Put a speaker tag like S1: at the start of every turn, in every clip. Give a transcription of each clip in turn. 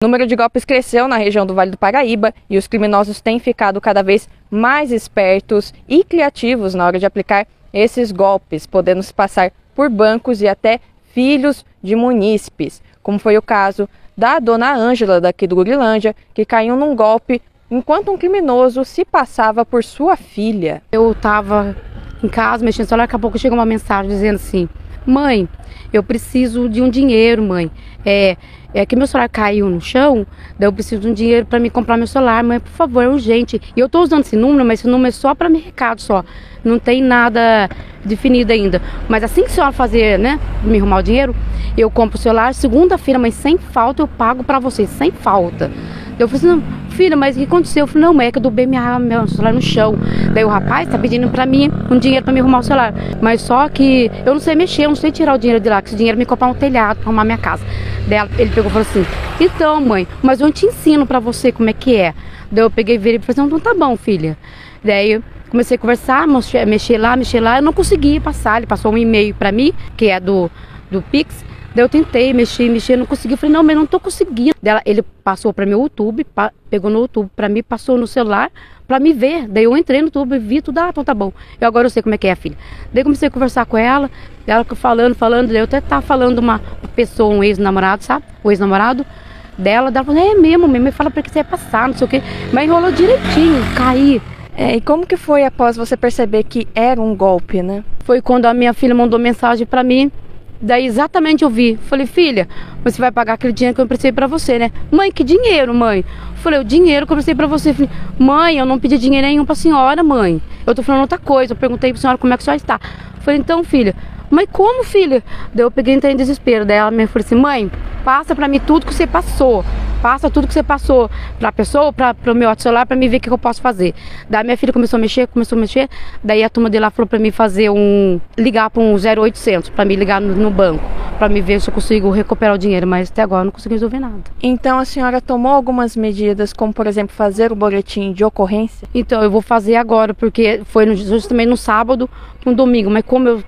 S1: O número de golpes cresceu na região do Vale do Paraíba e os criminosos têm ficado cada vez mais espertos e criativos na hora de aplicar esses golpes, podendo se passar por bancos e até filhos de munícipes, como foi o caso da dona Ângela daqui do Gurilândia, que caiu num golpe enquanto um criminoso se passava por sua filha.
S2: Eu estava em casa mexendo no celular, daqui a pouco chegou uma mensagem dizendo assim: Mãe, eu preciso de um dinheiro, mãe. É, é que meu celular caiu no chão, daí eu preciso de um dinheiro para me comprar meu celular, mãe, por favor, é urgente. E eu tô usando esse número, mas esse número é só para me recado só. Não tem nada definido ainda. Mas assim que a senhora fazer, né, me arrumar o dinheiro, eu compro o celular, segunda-feira, mas sem falta eu pago para você, sem falta. Eu falei assim, filha, mas o que aconteceu? Eu falei, não, é que eu dobei minha, meu celular no chão. Daí o rapaz tá pedindo pra mim um dinheiro pra me arrumar o celular. Mas só que eu não sei mexer, eu não sei tirar o dinheiro de lá, que esse dinheiro me comprar um telhado pra arrumar minha casa. Daí ele pegou e falou assim, então mãe, mas eu te ensino pra você como é que é. Daí eu peguei e virei e falei assim, então tá bom, filha. Daí comecei a conversar, mexer lá, mexer lá, eu não conseguia passar. Ele passou um e-mail pra mim, que é do, do Pix, Daí eu tentei mexer, mexer, não consegui. Eu falei, não, mas não tô conseguindo. Daí ele passou para meu YouTube, pegou no YouTube para mim, passou no celular para me ver. Daí eu entrei no YouTube e vi tudo, ah, então tá bom. Eu agora eu sei como é que é, filha. Daí comecei a conversar com ela, ela falando, falando, daí eu até tava falando uma pessoa, um ex-namorado, sabe? O ex-namorado dela, dela falou, é mesmo, mesmo, fala pra que você ia passar, não sei o quê. Mas enrolou direitinho, caí.
S1: É, e como que foi após você perceber que era um golpe, né?
S2: Foi quando a minha filha mandou mensagem para mim, Daí exatamente eu vi. Falei, filha, você vai pagar aquele dinheiro que eu emprestei pra você, né? Mãe, que dinheiro, mãe? Falei, o dinheiro que eu emprestei pra você. Falei, mãe, eu não pedi dinheiro nenhum pra senhora, mãe. Eu tô falando outra coisa. Eu perguntei pra senhora como é que a senhora está. Falei, então, filha, mas como, filha? Daí eu peguei e entrei em desespero. Daí ela me falou assim, mãe, passa pra mim tudo que você passou. Passa tudo que você passou pra pessoa, pra, pro meu celular, pra mim ver o que eu posso fazer. Daí minha filha começou a mexer, começou a mexer. Daí a turma dele lá falou pra mim fazer um. ligar pra um 0800, pra me ligar no, no banco, pra me ver se eu consigo recuperar o dinheiro. Mas até agora eu não consegui resolver nada.
S1: Então a senhora tomou algumas medidas, como por exemplo fazer o boletim de ocorrência?
S2: Então eu vou fazer agora, porque foi no, justamente no sábado, no domingo. Mas como eu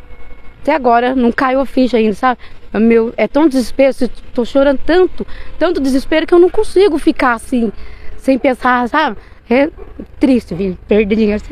S2: até agora não caiu a ficha ainda, sabe? Meu, é tão desespero, estou chorando tanto, tanto desespero que eu não consigo ficar assim, sem pensar, sabe? É triste, vir perder dinheiro.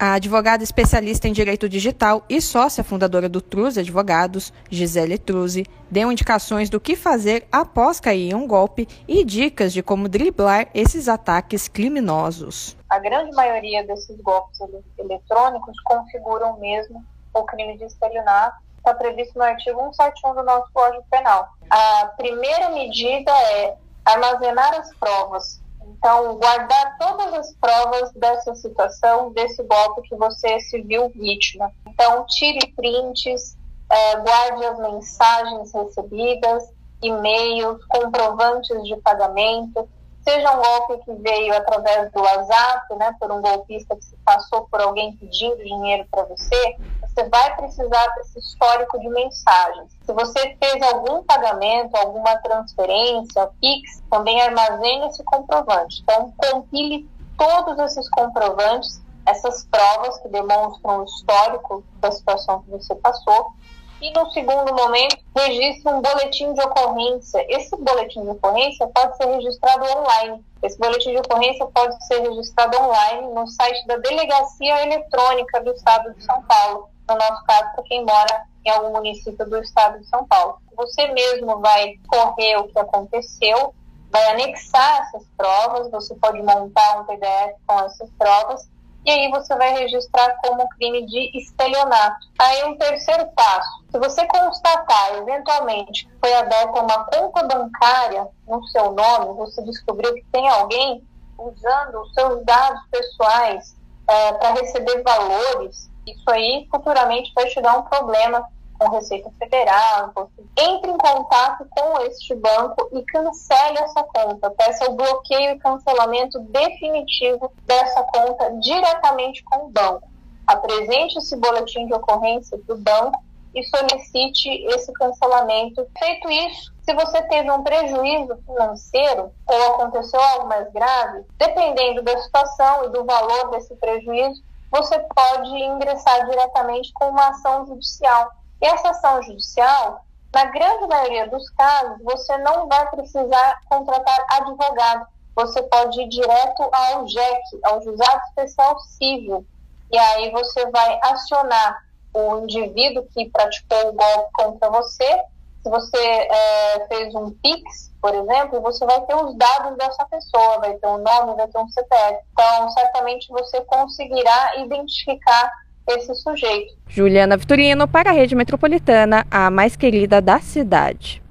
S1: A advogada especialista em direito digital e sócia fundadora do Truze Advogados, Gisele Truze, deu indicações do que fazer após cair em um golpe e dicas de como driblar esses ataques criminosos.
S3: A grande maioria desses golpes eletrônicos configuram mesmo o crime de estelionato está previsto no artigo 171 do nosso Código Penal. A primeira medida é armazenar as provas. Então, guardar todas as provas dessa situação, desse golpe que você se viu vítima. Então, tire prints, é, guarde as mensagens recebidas, e-mails, comprovantes de pagamento, seja um golpe que veio através do WhatsApp, né, por um golpista que se passou por alguém pedindo dinheiro para você, você vai precisar desse histórico de mensagens. Se você fez algum pagamento, alguma transferência, Pix, também armazene esse comprovante. Então, compile todos esses comprovantes, essas provas que demonstram o histórico da situação que você passou, e no segundo momento, registre um boletim de ocorrência. Esse boletim de ocorrência pode ser registrado online. Esse boletim de ocorrência pode ser registrado online no site da Delegacia Eletrônica do Estado de São Paulo. No nosso caso, para quem mora em algum município do Estado de São Paulo. Você mesmo vai correr o que aconteceu, vai anexar essas provas, você pode montar um PDF com essas provas e aí você vai registrar como crime de estelionato. Aí um terceiro passo, se você constatar eventualmente que foi aberta uma conta bancária no seu nome, você descobriu que tem alguém usando os seus dados pessoais é, para receber valores, isso aí futuramente vai te dar um problema com Receita Federal. Entre em contato com este banco e cancele essa conta. Peça o bloqueio e cancelamento definitivo dessa conta diretamente com o banco. Apresente esse boletim de ocorrência para o banco e solicite esse cancelamento. Feito isso, se você teve um prejuízo financeiro ou aconteceu algo mais grave, dependendo da situação e do valor desse prejuízo, você pode ingressar diretamente com uma ação judicial. E essa ação judicial, Na grande maioria dos casos, você não vai precisar contratar advogado. Você pode ir direto ao JEC, ao Juizado Especial Civil, e aí você vai acionar o indivíduo que praticou o golpe contra você. Se você é, fez um PIX, por exemplo, você vai ter os dados dessa pessoa, vai ter um nome, vai ter um CPF. Então, certamente você conseguirá identificar esse sujeito.
S1: Juliana Vitorino para a Rede Metropolitana, a mais querida da cidade.